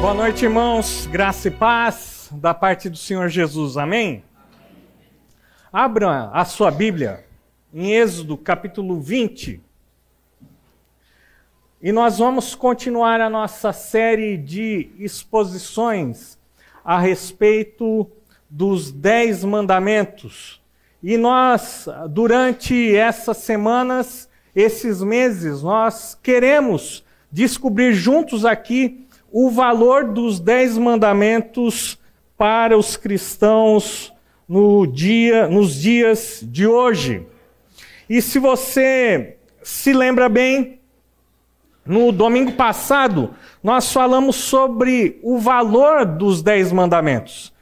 Boa noite, irmãos. Graça e paz da parte do Senhor Jesus. Amém? Abra a sua Bíblia em Êxodo capítulo 20. E nós vamos continuar a nossa série de exposições a respeito dos Dez Mandamentos. E nós, durante essas semanas, esses meses, nós queremos descobrir juntos aqui o valor dos dez mandamentos para os cristãos no dia, nos dias de hoje. E se você se lembra bem, no domingo passado nós falamos sobre o valor dos dez mandamentos.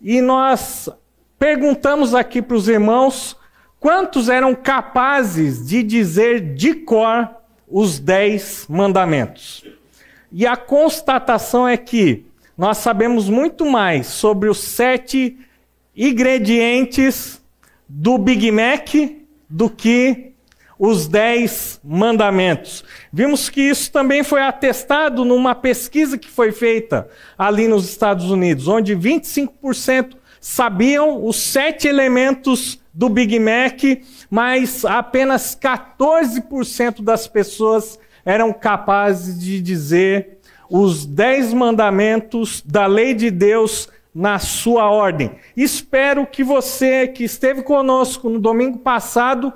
E nós perguntamos aqui para os irmãos quantos eram capazes de dizer de cor os dez mandamentos. E a constatação é que nós sabemos muito mais sobre os sete ingredientes do Big Mac do que os dez mandamentos. Vimos que isso também foi atestado numa pesquisa que foi feita ali nos Estados Unidos, onde 25% sabiam os sete elementos do Big Mac, mas apenas 14% das pessoas eram capazes de dizer os dez mandamentos da lei de Deus na sua ordem. Espero que você que esteve conosco no domingo passado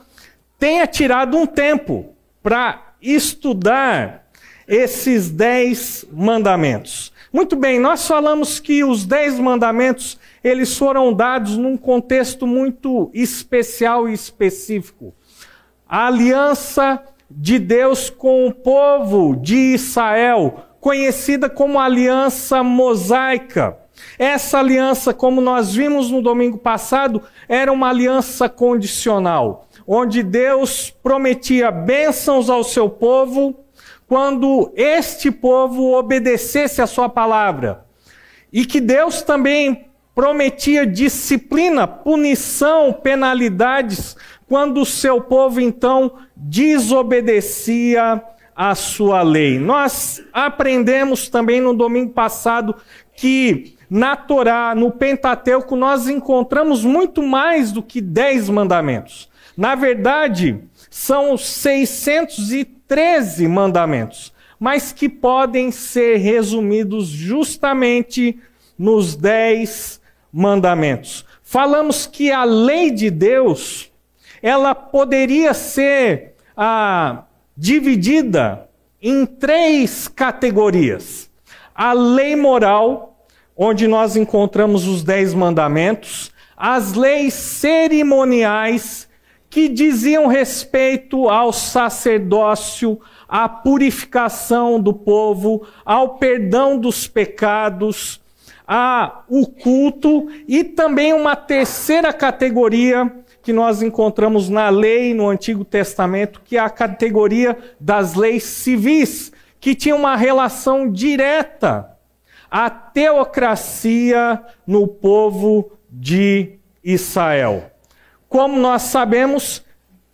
tenha tirado um tempo para estudar esses dez mandamentos. Muito bem, nós falamos que os dez mandamentos eles foram dados num contexto muito especial e específico. A aliança de Deus com o povo de Israel, conhecida como aliança mosaica. Essa aliança, como nós vimos no domingo passado, era uma aliança condicional, onde Deus prometia bênçãos ao seu povo quando este povo obedecesse a sua palavra. E que Deus também prometia disciplina, punição, penalidades quando o seu povo então desobedecia a sua lei. Nós aprendemos também no domingo passado que na Torá, no Pentateuco, nós encontramos muito mais do que dez mandamentos. Na verdade, são 613 mandamentos, mas que podem ser resumidos justamente nos dez mandamentos. Falamos que a lei de Deus ela poderia ser ah, dividida em três categorias: a lei moral, onde nós encontramos os dez mandamentos, as leis cerimoniais, que diziam respeito ao sacerdócio, à purificação do povo, ao perdão dos pecados, a o culto e também uma terceira categoria que nós encontramos na lei no Antigo Testamento, que é a categoria das leis civis, que tinha uma relação direta à teocracia no povo de Israel. Como nós sabemos,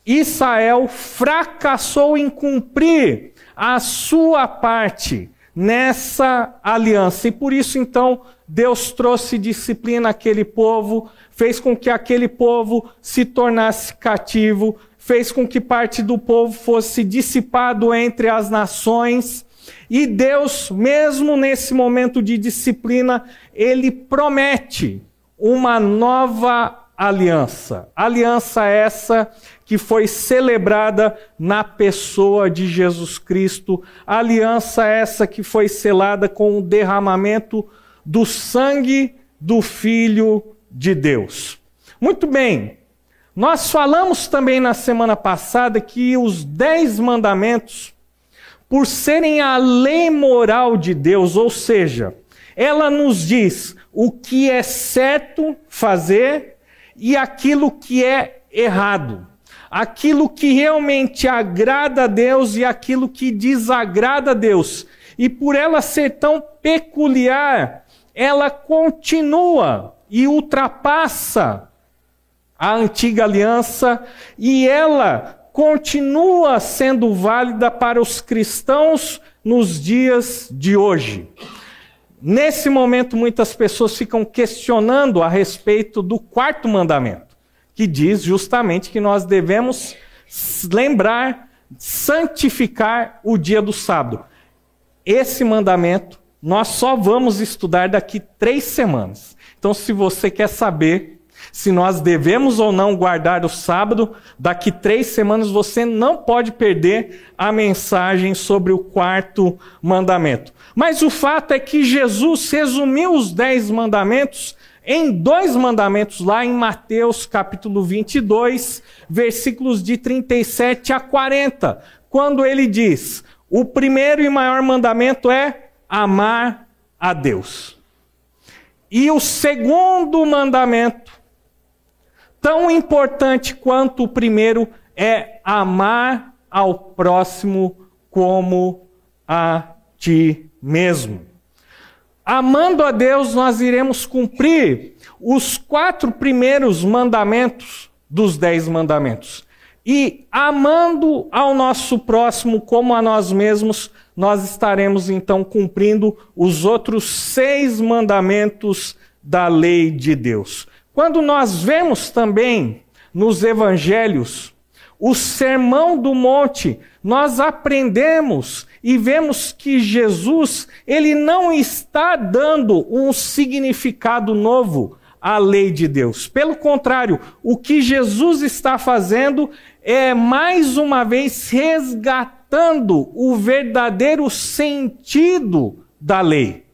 Israel fracassou em cumprir a sua parte nessa aliança. E por isso, então, Deus trouxe disciplina àquele povo, fez com que aquele povo se tornasse cativo, fez com que parte do povo fosse dissipado entre as nações. E Deus, mesmo nesse momento de disciplina, ele promete uma nova aliança. Aliança essa que foi celebrada na pessoa de Jesus Cristo, aliança essa que foi selada com o derramamento do sangue do Filho de Deus. Muito bem, nós falamos também na semana passada que os dez mandamentos, por serem a lei moral de Deus, ou seja, ela nos diz o que é certo fazer e aquilo que é errado. Aquilo que realmente agrada a Deus e aquilo que desagrada a Deus. E por ela ser tão peculiar, ela continua e ultrapassa a antiga aliança e ela continua sendo válida para os cristãos nos dias de hoje. Nesse momento, muitas pessoas ficam questionando a respeito do quarto mandamento, que diz justamente que nós devemos lembrar, santificar o dia do sábado. Esse mandamento nós só vamos estudar daqui três semanas. Então, se você quer saber se nós devemos ou não guardar o sábado, daqui três semanas você não pode perder a mensagem sobre o quarto mandamento. Mas o fato é que Jesus resumiu os dez mandamentos em dois mandamentos lá em Mateus capítulo 22, versículos de 37 a 40, quando ele diz: o primeiro e maior mandamento é amar a Deus. E o segundo mandamento tão importante quanto o primeiro é amar ao próximo como a ti mesmo. Amando a Deus, nós iremos cumprir os quatro primeiros mandamentos dos dez mandamentos. E amando ao nosso próximo como a nós mesmos, nós estaremos então cumprindo os outros seis mandamentos da lei de Deus. Quando nós vemos também nos evangelhos o sermão do monte, nós aprendemos e vemos que Jesus, ele não está dando um significado novo à lei de Deus. Pelo contrário, o que Jesus está fazendo é mais uma vez resgatando o verdadeiro sentido da lei.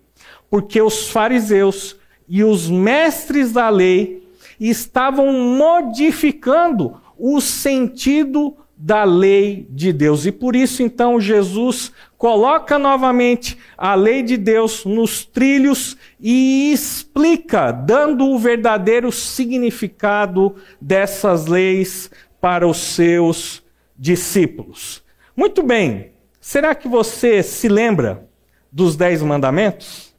Porque os fariseus e os mestres da lei estavam modificando o sentido da lei de Deus. E por isso, então, Jesus coloca novamente a lei de Deus nos trilhos e explica, dando o verdadeiro significado dessas leis para os seus discípulos. Muito bem, será que você se lembra dos dez mandamentos?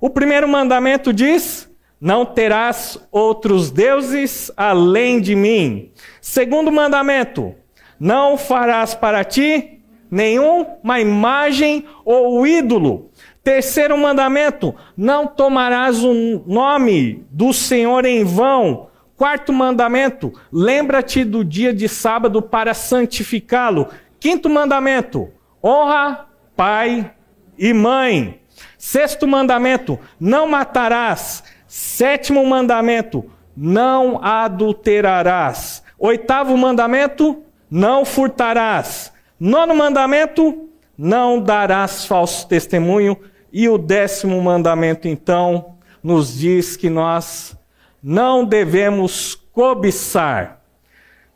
O primeiro mandamento diz: Não terás outros deuses além de mim. Segundo mandamento: Não farás para ti nenhuma imagem ou ídolo. Terceiro mandamento: Não tomarás o nome do Senhor em vão. Quarto mandamento: Lembra-te do dia de sábado para santificá-lo. Quinto mandamento: Honra pai e mãe. Sexto mandamento: não matarás. Sétimo mandamento: não adulterarás. Oitavo mandamento: não furtarás. Nono mandamento: não darás falso testemunho. E o décimo mandamento, então, nos diz que nós não devemos cobiçar.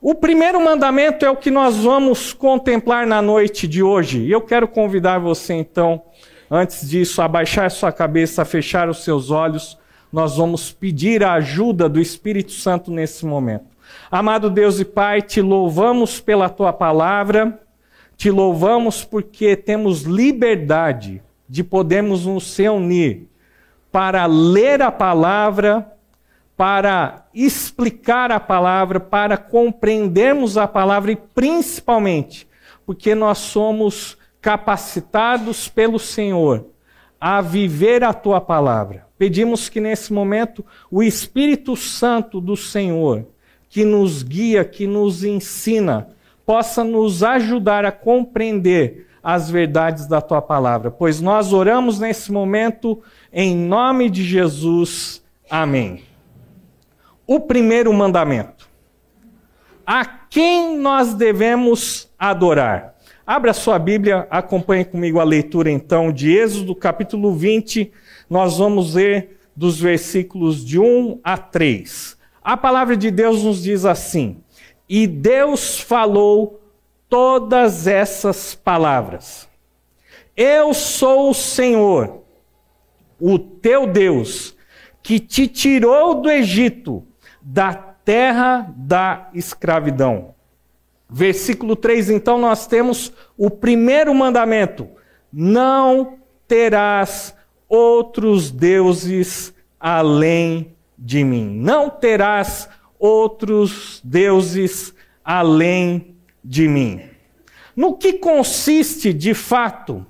O primeiro mandamento é o que nós vamos contemplar na noite de hoje. E eu quero convidar você, então, Antes disso, abaixar sua cabeça, fechar os seus olhos, nós vamos pedir a ajuda do Espírito Santo nesse momento. Amado Deus e Pai, te louvamos pela tua palavra, te louvamos porque temos liberdade de podermos nos reunir para ler a palavra, para explicar a palavra, para compreendermos a palavra e principalmente porque nós somos capacitados pelo Senhor a viver a tua palavra. Pedimos que nesse momento o Espírito Santo do Senhor, que nos guia, que nos ensina, possa nos ajudar a compreender as verdades da tua palavra, pois nós oramos nesse momento em nome de Jesus. Amém. O primeiro mandamento. A quem nós devemos adorar? Abra sua Bíblia, acompanhe comigo a leitura então de Êxodo, capítulo 20. Nós vamos ler dos versículos de 1 a 3. A palavra de Deus nos diz assim: E Deus falou todas essas palavras. Eu sou o Senhor, o teu Deus, que te tirou do Egito, da terra da escravidão. Versículo 3, então, nós temos o primeiro mandamento: não terás outros deuses além de mim. Não terás outros deuses além de mim. No que consiste, de fato,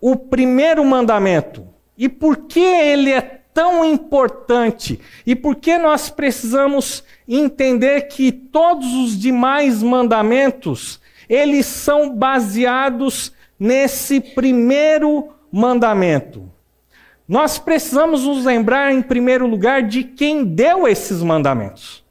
o primeiro mandamento? e por que ele é tão importante e por que nós precisamos entender que todos os demais mandamentos eles são baseados nesse primeiro mandamento. Nós precisamos nos lembrar, em primeiro lugar, de quem deu esses mandamentos.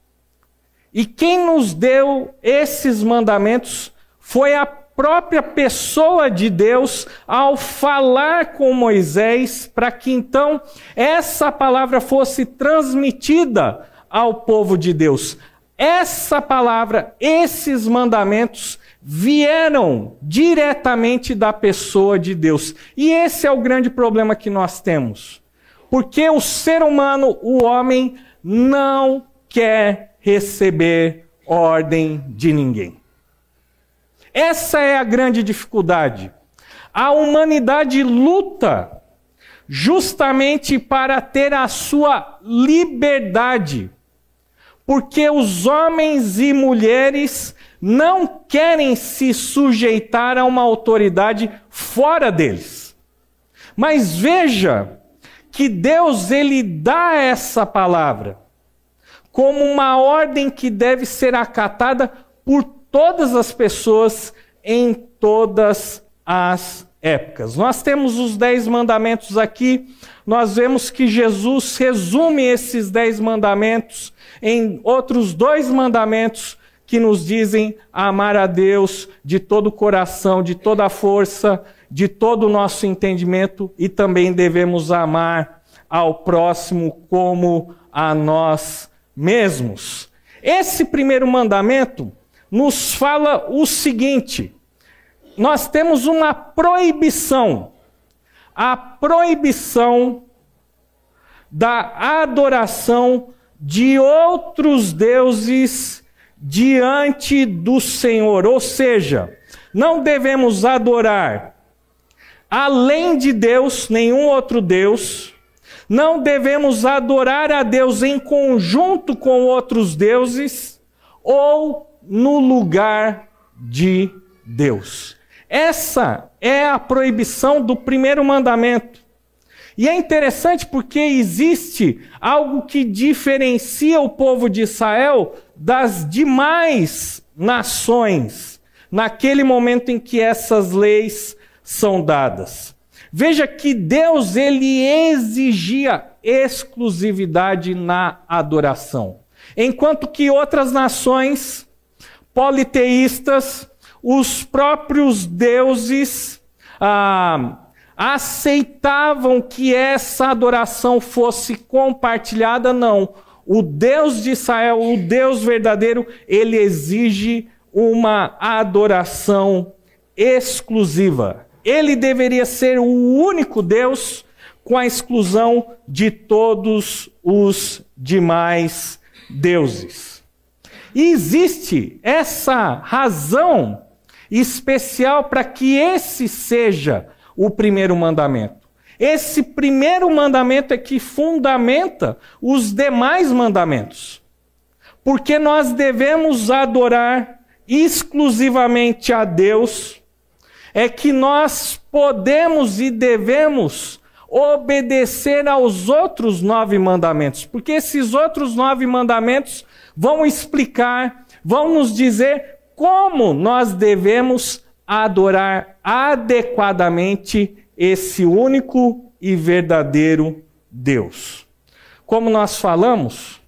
E quem nos deu esses mandamentos foi a própria pessoa de Deus ao falar com Moisés, para que então essa palavra fosse transmitida ao povo de Deus. Essa palavra, esses mandamentos, vieram diretamente da pessoa de Deus. E esse é o grande problema que nós temos. Porque o ser humano, o homem, não quer receber ordem de ninguém. Essa é a grande dificuldade. A humanidade luta justamente para ter a sua liberdade. Porque os homens e mulheres não querem se sujeitar a uma autoridade fora deles. Mas veja que Deus ele dá essa palavra como uma ordem que deve ser acatada por todas as pessoas em todas as épocas. Nós temos os dez mandamentos aqui, nós vemos que Jesus resume esses dez mandamentos em outros dois mandamentos que nos dizem amar a Deus de todo o coração, de toda a força, de todo o nosso entendimento e também devemos amar ao próximo como a nós mesmos. Esse primeiro mandamento nos fala o seguinte: nós temos uma proibição, a proibição da adoração de outros deuses diante do Senhor. Ou seja, não devemos adorar além de Deus nenhum outro Deus. Não devemos adorar a Deus em conjunto com outros deuses ou no lugar de Deus. Essa é a proibição do primeiro mandamento. E é interessante porque existe algo que diferencia o povo de Israel das demais nações naquele momento em que essas leis são dadas. Veja que Deus ele exigia exclusividade na adoração, enquanto que outras nações politeístas, os próprios deuses ah, aceitavam que essa adoração fosse compartilhada, não. O Deus de Israel, o Deus verdadeiro, ele exige uma adoração exclusiva. Ele deveria ser o único Deus, com a exclusão de todos os demais deuses. Existe essa razão especial para que esse seja o primeiro mandamento. Esse primeiro mandamento é que fundamenta os demais mandamentos. Porque nós devemos adorar exclusivamente a Deus, é que nós podemos e devemos obedecer aos outros nove mandamentos. Porque esses outros nove mandamentos vão explicar, vão nos dizer como nós devemos adorar adequadamente esse único e verdadeiro Deus. Como nós falamos,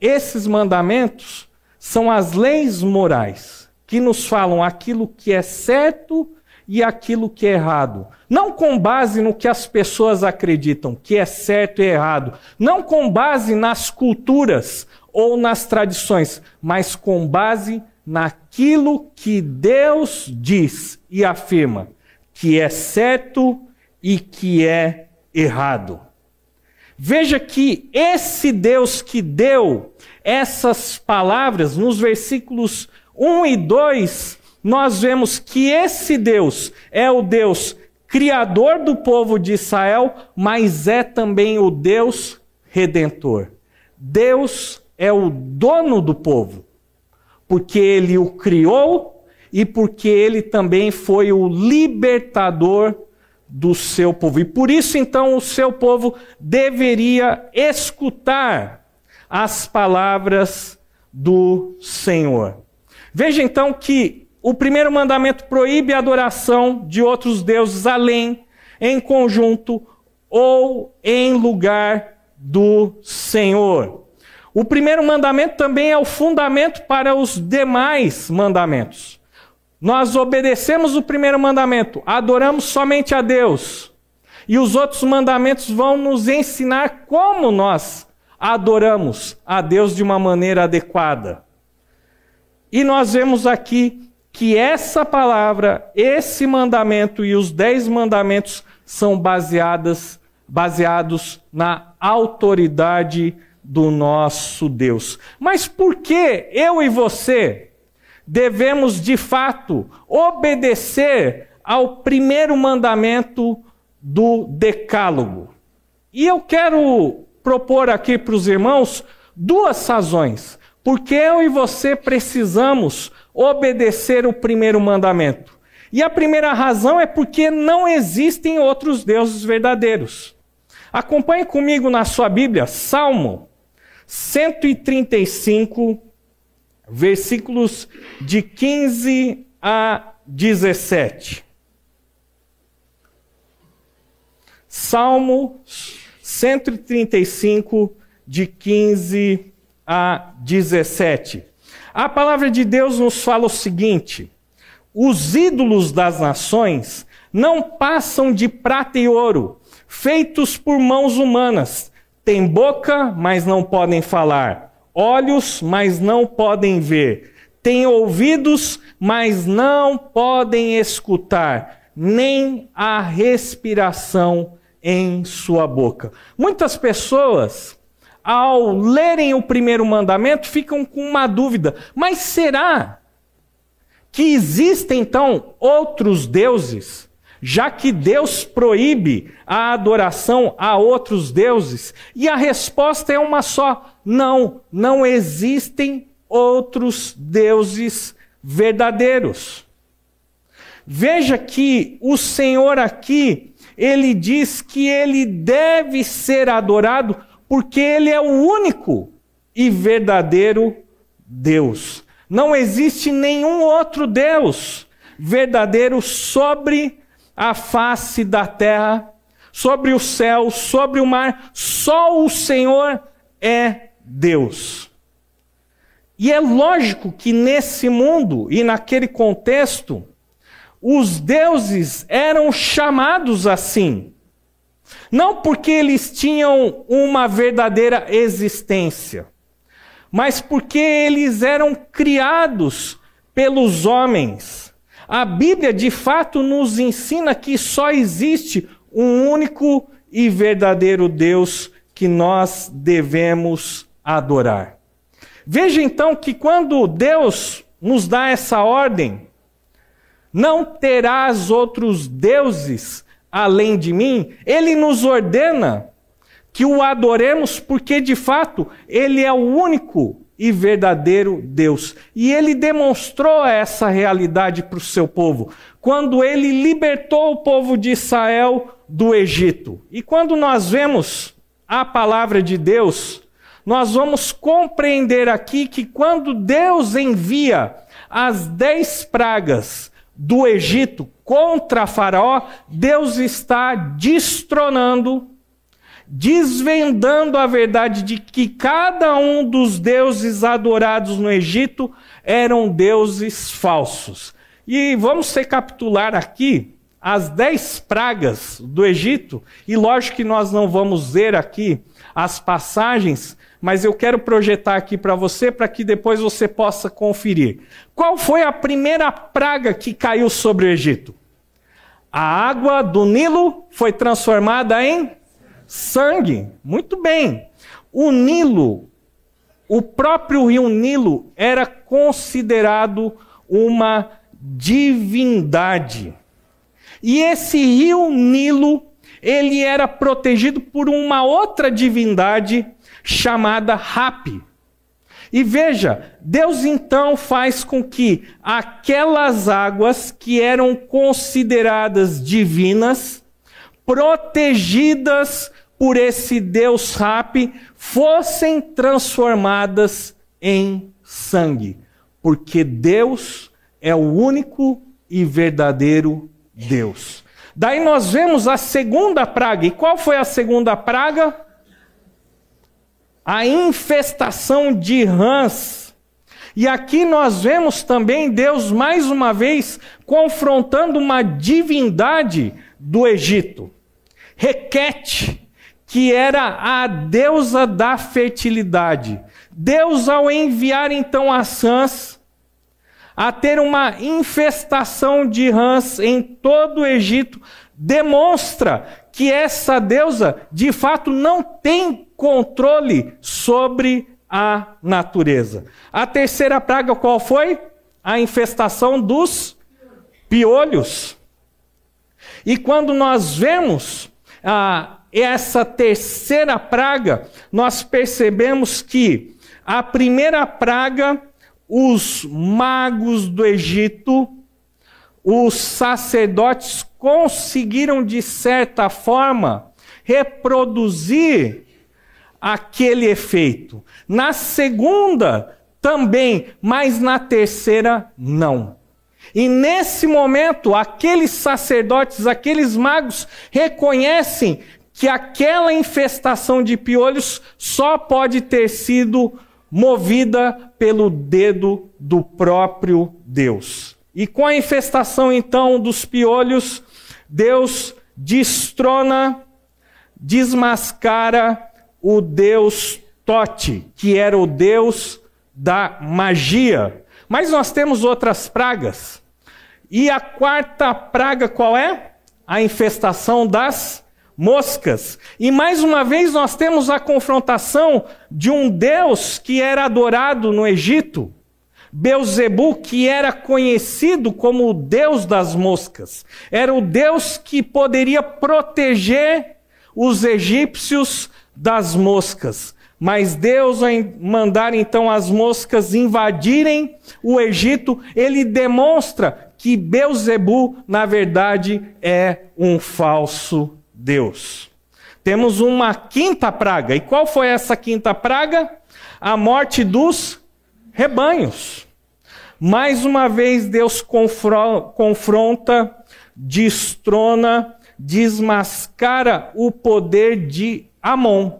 esses mandamentos são as leis morais que nos falam aquilo que é certo e aquilo que é errado. Não com base no que as pessoas acreditam que é certo e errado. Não com base nas culturas ou nas tradições, mas com base naquilo que Deus diz e afirma que é certo e que é errado. Veja que esse Deus que deu essas palavras, nos versículos 1 e 2, nós vemos que esse Deus é o Deus criador do povo de Israel, mas é também o Deus redentor. Deus é o dono do povo porque ele o criou e porque ele também foi o libertador do seu povo. E por isso, então, o seu povo deveria escutar as palavras do Senhor. Veja então que o primeiro mandamento proíbe a adoração de outros deuses além, em conjunto ou em lugar do Senhor. O primeiro mandamento também é o fundamento para os demais mandamentos. Nós obedecemos o primeiro mandamento, adoramos somente a Deus. E os outros mandamentos vão nos ensinar como nós adoramos a Deus de uma maneira adequada. E nós vemos aqui que essa palavra, esse mandamento e os dez mandamentos são baseadas, baseados na autoridade do nosso Deus. Mas por que eu e você devemos de fato obedecer ao primeiro mandamento do Decálogo? E eu quero propor aqui para os irmãos duas razões. Porque eu e você precisamos obedecer o primeiro mandamento. E a primeira razão é porque não existem outros deuses verdadeiros. Acompanhe comigo na sua Bíblia, Salmo 135, versículos de 15 a 17. Salmo 135, de 15 a 17. A palavra de Deus nos fala o seguinte: os ídolos das nações não passam de prata e ouro, feitos por mãos humanas. Têm boca, mas não podem falar, olhos, mas não podem ver, têm ouvidos, mas não podem escutar, nem a respiração em sua boca. Muitas pessoas, ao lerem o primeiro mandamento, ficam com uma dúvida: mas será que existem então outros deuses? Já que Deus proíbe a adoração a outros deuses? E a resposta é uma só: não, não existem outros deuses verdadeiros. Veja que o Senhor aqui ele diz que ele deve ser adorado porque ele é o único e verdadeiro Deus. Não existe nenhum outro Deus verdadeiro sobre a face da terra, sobre o céu, sobre o mar. Só o Senhor é Deus. E é lógico que nesse mundo e naquele contexto, os deuses eram chamados assim. Não porque eles tinham uma verdadeira existência, mas porque eles eram criados pelos homens. A Bíblia de fato nos ensina que só existe um único e verdadeiro Deus que nós devemos adorar. Veja então que quando Deus nos dá essa ordem, não terás outros deuses além de mim, ele nos ordena que o adoremos porque de fato ele é o único e verdadeiro Deus. E ele demonstrou essa realidade para o seu povo quando ele libertou o povo de Israel do Egito. E quando nós vemos a palavra de Deus, nós vamos compreender aqui que quando Deus envia as dez pragas do Egito contra Faraó, Deus está destronando, desvendando a verdade de que cada um dos deuses adorados no Egito eram deuses falsos. E vamos recapitular aqui as dez pragas do Egito, e lógico que nós não vamos ver aqui as passagens, mas eu quero projetar aqui para você para que depois você possa conferir. Qual foi a primeira praga que caiu sobre o Egito? A água do Nilo foi transformada em sangue. Muito bem. O Nilo, o próprio rio Nilo, era considerado uma divindade. E esse rio Nilo, ele era protegido por uma outra divindade chamada Rapi. E veja, Deus então faz com que aquelas águas que eram consideradas divinas protegidas por esse Deus Rap, fossem transformadas em sangue, porque Deus é o único e verdadeiro Deus. Daí nós vemos a segunda praga. E qual foi a segunda praga? A infestação de rãs. E aqui nós vemos também Deus mais uma vez confrontando uma divindade do Egito. Requete, que era a deusa da fertilidade. Deus, ao enviar então as rãs, a ter uma infestação de rãs em todo o Egito, demonstra que essa deusa, de fato, não tem controle sobre a natureza. A terceira praga qual foi? A infestação dos piolhos. E quando nós vemos ah, essa terceira praga, nós percebemos que a primeira praga, os magos do Egito, os sacerdotes conseguiram, de certa forma, reproduzir aquele efeito. Na segunda, também, mas na terceira, não. E nesse momento, aqueles sacerdotes, aqueles magos, reconhecem que aquela infestação de piolhos só pode ter sido movida pelo dedo do próprio Deus. E com a infestação então dos piolhos, Deus destrona, desmascara o Deus Tote, que era o Deus da magia. Mas nós temos outras pragas. E a quarta praga qual é? A infestação das moscas. E mais uma vez nós temos a confrontação de um Deus que era adorado no Egito, Beuzebu, que era conhecido como o Deus das moscas. Era o Deus que poderia proteger os egípcios das moscas. Mas Deus, ao mandar então as moscas invadirem o Egito, ele demonstra que Beuzebu, na verdade, é um falso Deus. Temos uma quinta praga. E qual foi essa quinta praga? A morte dos rebanhos. Mais uma vez, Deus confronta, destrona, desmascara o poder de Amon.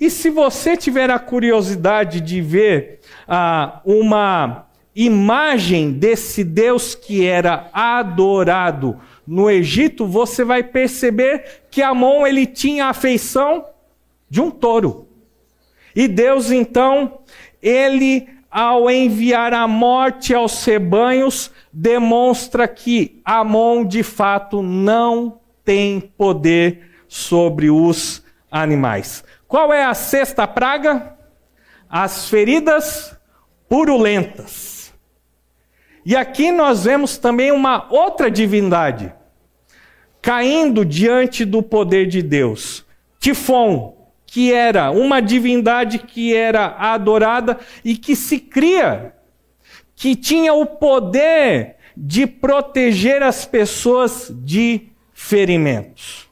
E se você tiver a curiosidade de ver ah, uma imagem desse Deus que era adorado no Egito, você vai perceber que Amon ele tinha a afeição de um touro. E Deus então, ele ao enviar a morte aos rebanhos, demonstra que Amon de fato não tem poder sobre os animais. Qual é a sexta praga? As feridas purulentas. E aqui nós vemos também uma outra divindade caindo diante do poder de Deus. Tifon, que era uma divindade que era adorada e que se cria, que tinha o poder de proteger as pessoas de ferimentos.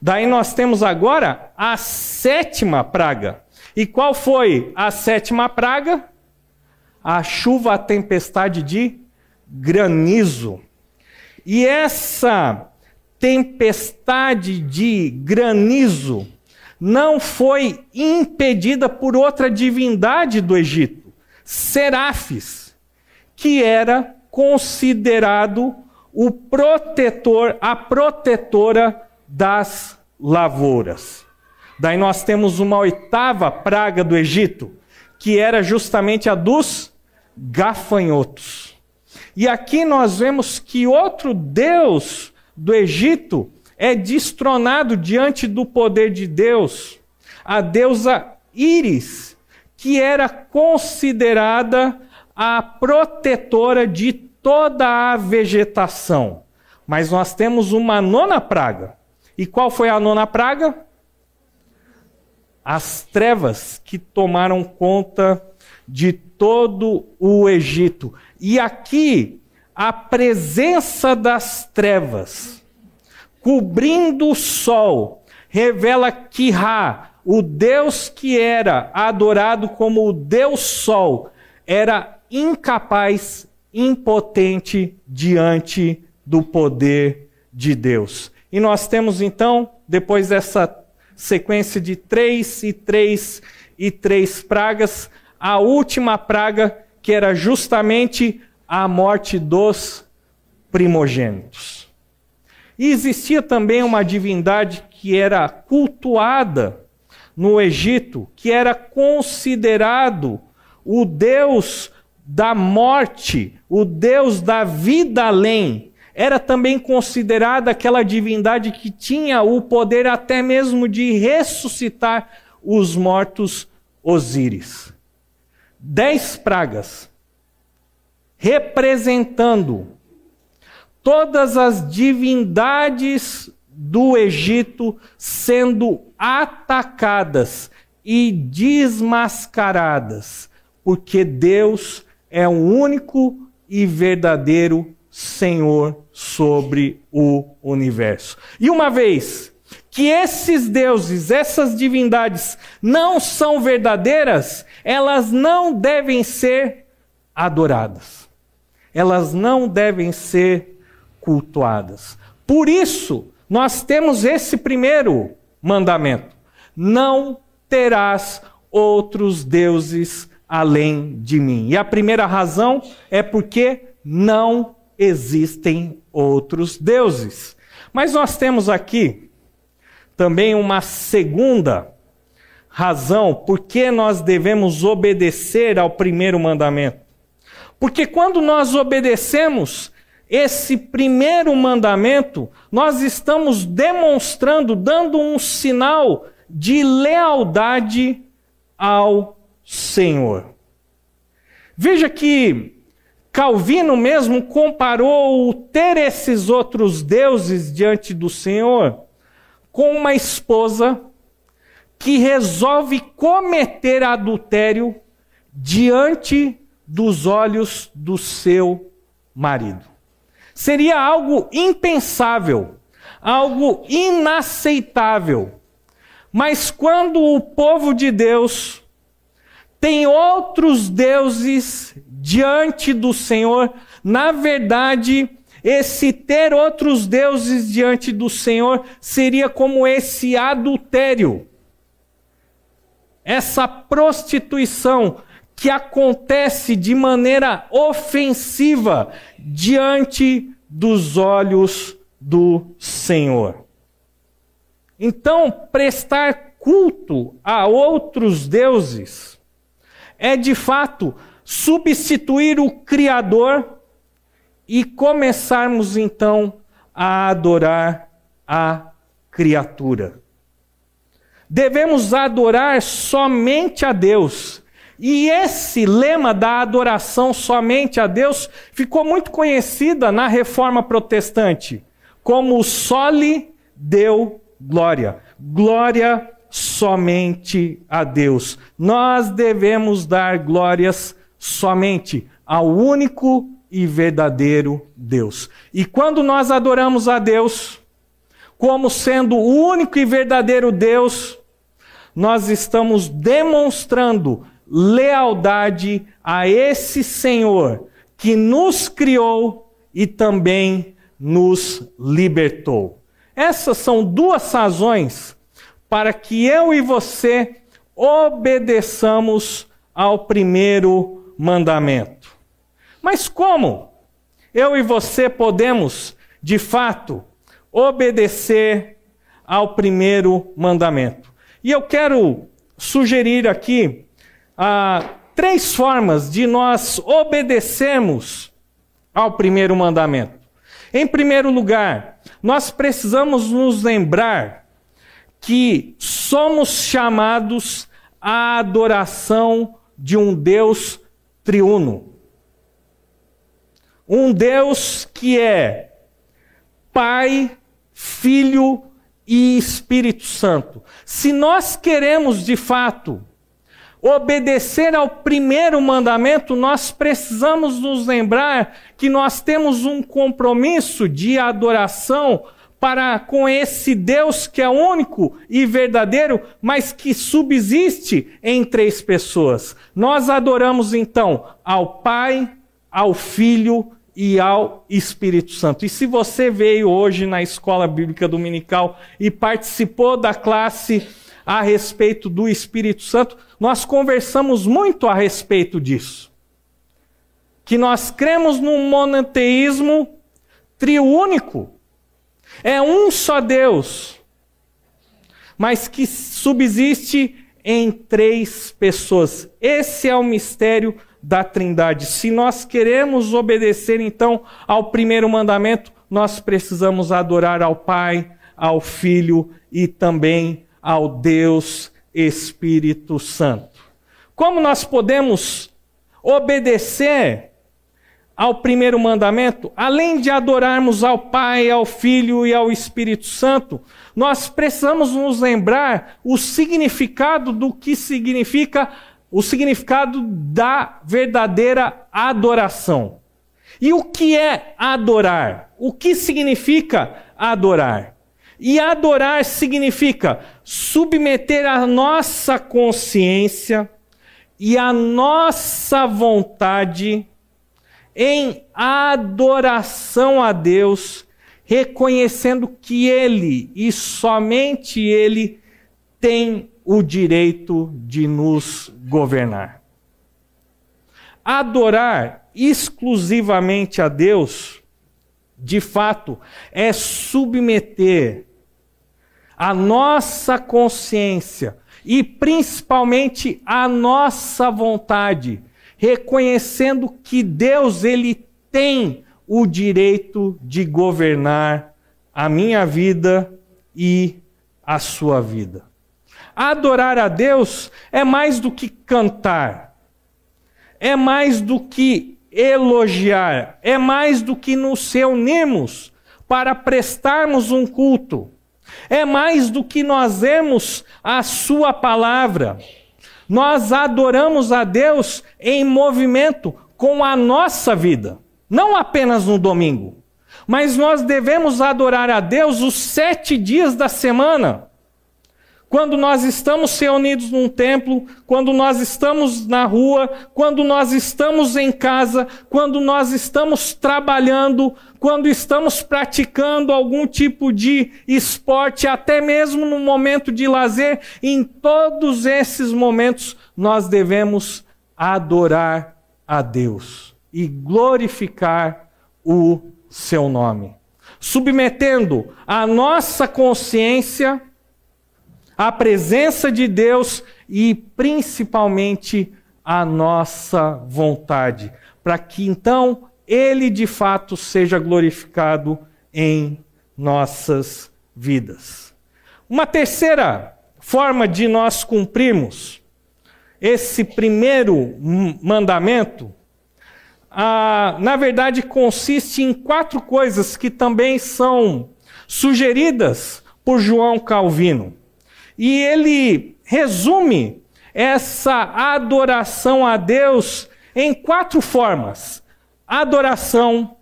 Daí nós temos agora a sétima praga. E qual foi a sétima praga? A chuva, a tempestade de granizo. E essa tempestade de granizo não foi impedida por outra divindade do Egito, Serafis, que era considerado o protetor, a protetora das lavouras. Daí nós temos uma oitava praga do Egito, que era justamente a dos gafanhotos. E aqui nós vemos que outro Deus do Egito é destronado diante do poder de Deus, a deusa Íris, que era considerada a protetora de toda a vegetação. Mas nós temos uma nona praga, e qual foi a nona praga? As trevas que tomaram conta de todo o Egito. E aqui, a presença das trevas. cobrindo o sol, revela que Ra, o Deus que era adorado como o Deus Sol, era incapaz, impotente diante do poder de Deus. E nós temos então, depois dessa sequência de três e três e três pragas, a última praga que era justamente a morte dos primogênitos. E existia também uma divindade que era cultuada no Egito, que era considerado o Deus da morte, o Deus da vida além. Era também considerada aquela divindade que tinha o poder até mesmo de ressuscitar os mortos Osíris. Dez pragas, representando todas as divindades do Egito sendo atacadas e desmascaradas, porque Deus é o único e verdadeiro Senhor sobre o universo. E uma vez que esses deuses, essas divindades não são verdadeiras, elas não devem ser adoradas. Elas não devem ser cultuadas. Por isso, nós temos esse primeiro mandamento: não terás outros deuses além de mim. E a primeira razão é porque não existem outros deuses. Mas nós temos aqui também uma segunda razão por que nós devemos obedecer ao primeiro mandamento. Porque quando nós obedecemos esse primeiro mandamento, nós estamos demonstrando, dando um sinal de lealdade ao Senhor. Veja que Calvino mesmo comparou o ter esses outros deuses diante do Senhor com uma esposa que resolve cometer adultério diante dos olhos do seu marido. Seria algo impensável, algo inaceitável. Mas quando o povo de Deus tem outros deuses diante do Senhor, na verdade, esse ter outros deuses diante do Senhor seria como esse adultério, essa prostituição que acontece de maneira ofensiva diante dos olhos do Senhor. Então, prestar culto a outros deuses é de fato substituir o Criador e começarmos então a adorar a criatura. Devemos adorar somente a Deus e esse lema da adoração somente a Deus ficou muito conhecida na reforma protestante como soli deu glória. Glória somente a Deus. Nós devemos dar glórias somente ao único e verdadeiro Deus. E quando nós adoramos a Deus como sendo o único e verdadeiro Deus, nós estamos demonstrando lealdade a esse Senhor que nos criou e também nos libertou. Essas são duas razões para que eu e você obedeçamos ao primeiro mandamento. Mas como eu e você podemos, de fato, obedecer ao primeiro mandamento? E eu quero sugerir aqui ah, três formas de nós obedecermos ao primeiro mandamento. Em primeiro lugar, nós precisamos nos lembrar que somos chamados à adoração de um Deus triuno. Um Deus que é Pai, Filho e Espírito Santo. Se nós queremos de fato obedecer ao primeiro mandamento, nós precisamos nos lembrar que nós temos um compromisso de adoração para com esse Deus que é único e verdadeiro, mas que subsiste em três pessoas. Nós adoramos então ao Pai, ao Filho e ao Espírito Santo. E se você veio hoje na escola bíblica dominical e participou da classe a respeito do Espírito Santo, nós conversamos muito a respeito disso. Que nós cremos num monoteísmo triúnico. É um só Deus, mas que subsiste em três pessoas. Esse é o mistério da Trindade. Se nós queremos obedecer então ao primeiro mandamento, nós precisamos adorar ao Pai, ao Filho e também ao Deus Espírito Santo. Como nós podemos obedecer ao primeiro mandamento, além de adorarmos ao Pai, ao Filho e ao Espírito Santo, nós precisamos nos lembrar o significado do que significa o significado da verdadeira adoração. E o que é adorar? O que significa adorar? E adorar significa submeter a nossa consciência e a nossa vontade em adoração a Deus, reconhecendo que Ele e somente Ele tem o direito de nos governar. Adorar exclusivamente a Deus, de fato, é submeter a nossa consciência e principalmente a nossa vontade, reconhecendo que Deus ele tem o direito de governar a minha vida e a sua vida. Adorar a Deus é mais do que cantar, é mais do que elogiar, é mais do que nos reunirmos para prestarmos um culto, é mais do que nós vemos a Sua palavra. Nós adoramos a Deus em movimento com a nossa vida, não apenas no domingo, mas nós devemos adorar a Deus os sete dias da semana. Quando nós estamos reunidos num templo, quando nós estamos na rua, quando nós estamos em casa, quando nós estamos trabalhando, quando estamos praticando algum tipo de esporte, até mesmo no momento de lazer, em todos esses momentos nós devemos adorar a Deus e glorificar o seu nome, submetendo a nossa consciência a presença de Deus e principalmente a nossa vontade, para que então ele de fato seja glorificado em nossas vidas. Uma terceira forma de nós cumprirmos esse primeiro mandamento, ah, na verdade, consiste em quatro coisas que também são sugeridas por João Calvino. E ele resume essa adoração a Deus em quatro formas: adoração,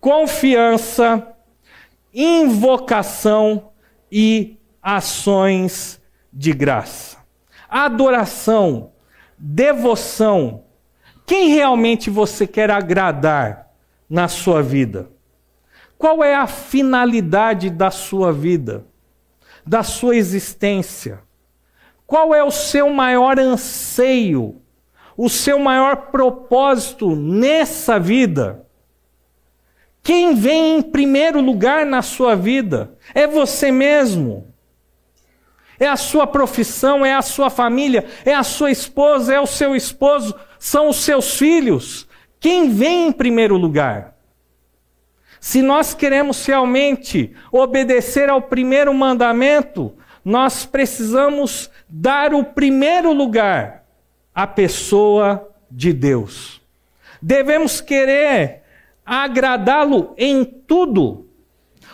confiança, invocação e ações de graça. Adoração, devoção. Quem realmente você quer agradar na sua vida? Qual é a finalidade da sua vida? Da sua existência? Qual é o seu maior anseio? O seu maior propósito nessa vida? Quem vem em primeiro lugar na sua vida? É você mesmo. É a sua profissão, é a sua família, é a sua esposa, é o seu esposo, são os seus filhos. Quem vem em primeiro lugar? Se nós queremos realmente obedecer ao primeiro mandamento, nós precisamos dar o primeiro lugar à pessoa de Deus. Devemos querer agradá-lo em tudo.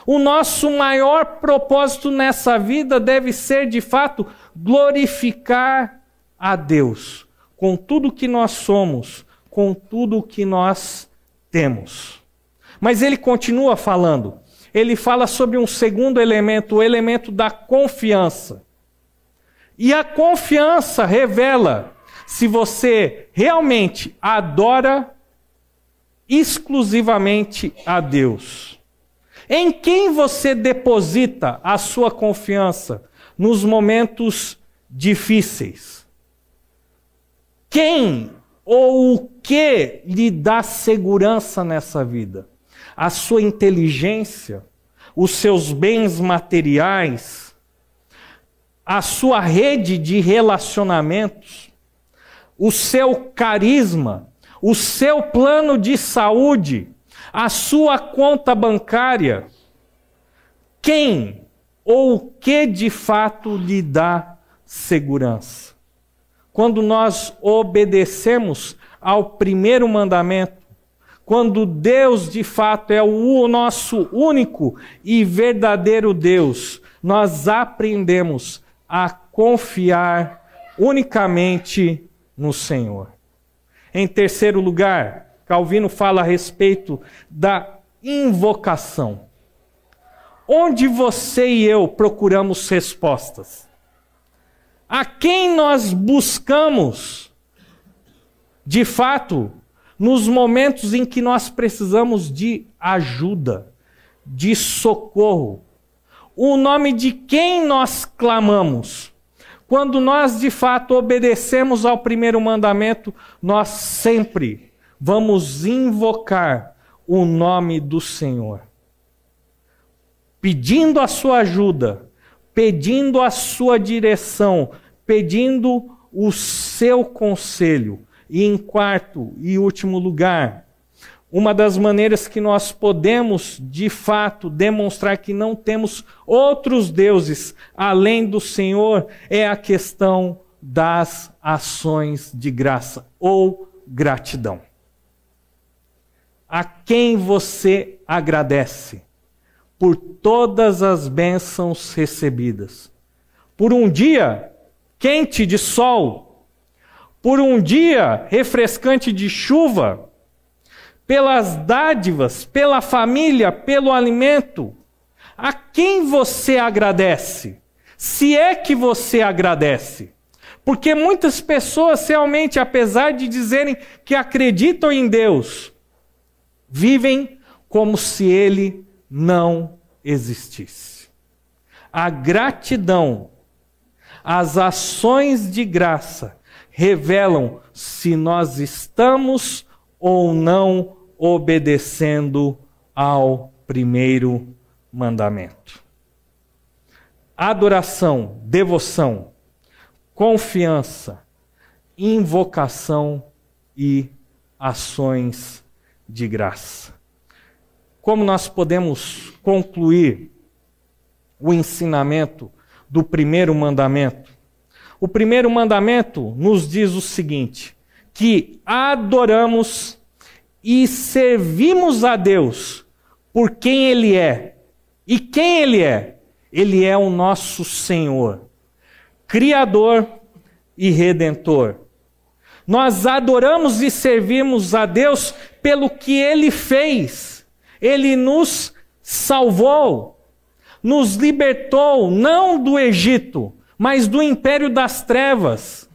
O nosso maior propósito nessa vida deve ser, de fato, glorificar a Deus com tudo que nós somos, com tudo que nós temos. Mas ele continua falando. ele fala sobre um segundo elemento, o elemento da confiança. E a confiança revela se você realmente adora exclusivamente a Deus. Em quem você deposita a sua confiança nos momentos difíceis? Quem ou o que lhe dá segurança nessa vida? A sua inteligência, os seus bens materiais, a sua rede de relacionamentos, o seu carisma, o seu plano de saúde, a sua conta bancária. Quem ou o que de fato lhe dá segurança? Quando nós obedecemos ao primeiro mandamento, quando Deus de fato é o nosso único e verdadeiro Deus, nós aprendemos a confiar unicamente no Senhor. Em terceiro lugar, Calvino fala a respeito da invocação. Onde você e eu procuramos respostas? A quem nós buscamos, de fato, nos momentos em que nós precisamos de ajuda, de socorro? O nome de quem nós clamamos? Quando nós de fato obedecemos ao primeiro mandamento, nós sempre vamos invocar o nome do Senhor, pedindo a sua ajuda, pedindo a sua direção, pedindo o seu conselho. E em quarto e último lugar, uma das maneiras que nós podemos, de fato, demonstrar que não temos outros deuses além do Senhor é a questão das ações de graça ou gratidão. A quem você agradece por todas as bênçãos recebidas, por um dia quente de sol, por um dia refrescante de chuva, pelas dádivas, pela família, pelo alimento. A quem você agradece? Se é que você agradece. Porque muitas pessoas realmente, apesar de dizerem que acreditam em Deus, vivem como se ele não existisse. A gratidão, as ações de graça revelam se nós estamos ou não obedecendo ao primeiro mandamento. Adoração, devoção, confiança, invocação e ações de graça. Como nós podemos concluir o ensinamento do primeiro mandamento? O primeiro mandamento nos diz o seguinte: que adoramos e servimos a Deus por quem Ele é. E quem Ele é? Ele é o nosso Senhor, Criador e Redentor. Nós adoramos e servimos a Deus pelo que Ele fez. Ele nos salvou, nos libertou, não do Egito, mas do império das trevas.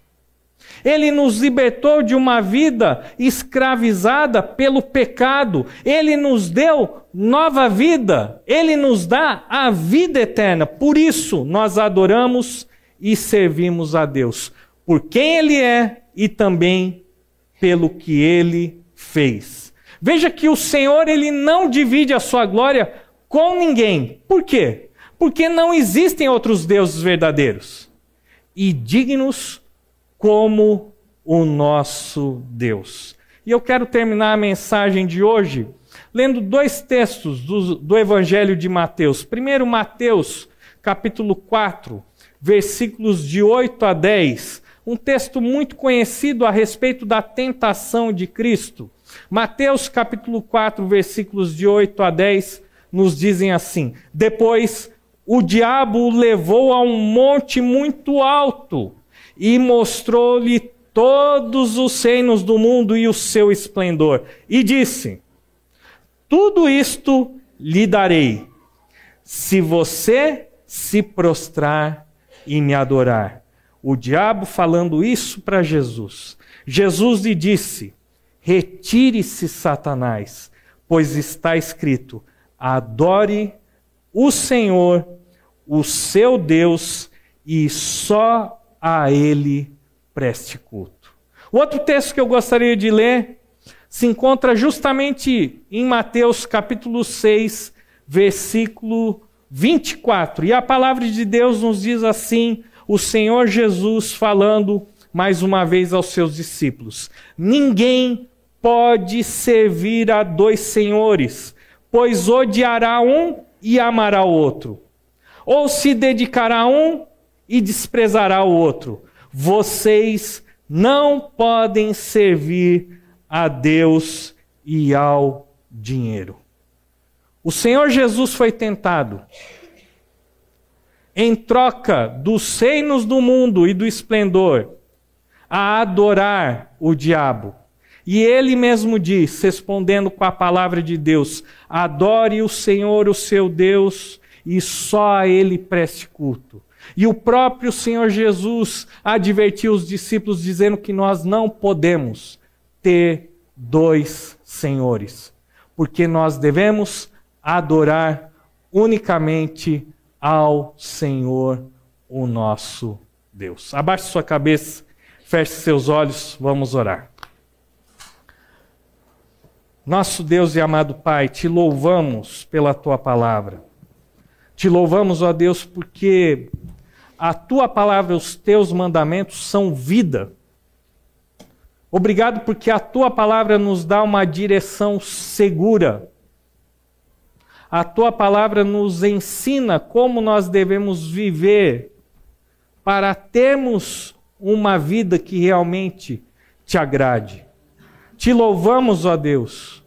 Ele nos libertou de uma vida escravizada pelo pecado. Ele nos deu nova vida. Ele nos dá a vida eterna. Por isso nós adoramos e servimos a Deus. Por quem Ele é e também pelo que Ele fez. Veja que o Senhor ele não divide a sua glória com ninguém. Por quê? Porque não existem outros deuses verdadeiros e dignos como o nosso Deus. E eu quero terminar a mensagem de hoje lendo dois textos do, do Evangelho de Mateus. Primeiro, Mateus, capítulo 4, versículos de 8 a 10. Um texto muito conhecido a respeito da tentação de Cristo. Mateus, capítulo 4, versículos de 8 a 10, nos dizem assim: Depois o diabo o levou a um monte muito alto e mostrou-lhe todos os reinos do mundo e o seu esplendor. E disse: Tudo isto lhe darei, se você se prostrar e me adorar. O diabo falando isso para Jesus. Jesus lhe disse: Retire-se, Satanás, pois está escrito: adore o Senhor, o seu Deus, e só a ele preste culto. O outro texto que eu gostaria de ler se encontra justamente em Mateus capítulo 6, versículo 24. E a palavra de Deus nos diz assim: o Senhor Jesus falando mais uma vez aos seus discípulos: Ninguém pode servir a dois senhores, pois odiará um e amará o outro, ou se dedicará a um e desprezará o outro. Vocês não podem servir a Deus e ao dinheiro. O Senhor Jesus foi tentado em troca dos reinos do mundo e do esplendor a adorar o diabo. E ele mesmo diz, respondendo com a palavra de Deus: adore o Senhor, o seu Deus, e só a ele preste culto. E o próprio Senhor Jesus advertiu os discípulos, dizendo que nós não podemos ter dois senhores, porque nós devemos adorar unicamente ao Senhor, o nosso Deus. Abaixe sua cabeça, feche seus olhos, vamos orar. Nosso Deus e amado Pai, te louvamos pela tua palavra. Te louvamos, ó Deus, porque a tua palavra, os teus mandamentos são vida. Obrigado porque a tua palavra nos dá uma direção segura. A tua palavra nos ensina como nós devemos viver para termos uma vida que realmente te agrade. Te louvamos, ó Deus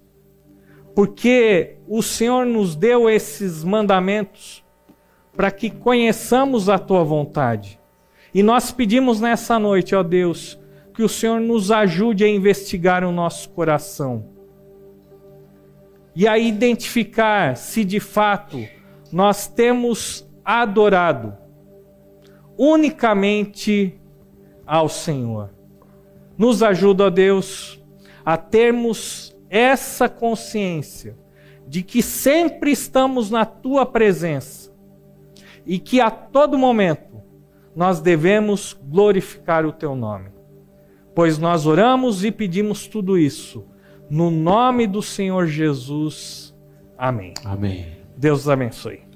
porque o Senhor nos deu esses mandamentos para que conheçamos a tua vontade. E nós pedimos nessa noite, ó Deus, que o Senhor nos ajude a investigar o nosso coração e a identificar se de fato nós temos adorado unicamente ao Senhor. Nos ajuda, ó Deus, a termos essa consciência de que sempre estamos na tua presença e que a todo momento nós devemos glorificar o teu nome. Pois nós oramos e pedimos tudo isso no nome do Senhor Jesus. Amém. Amém. Deus abençoe.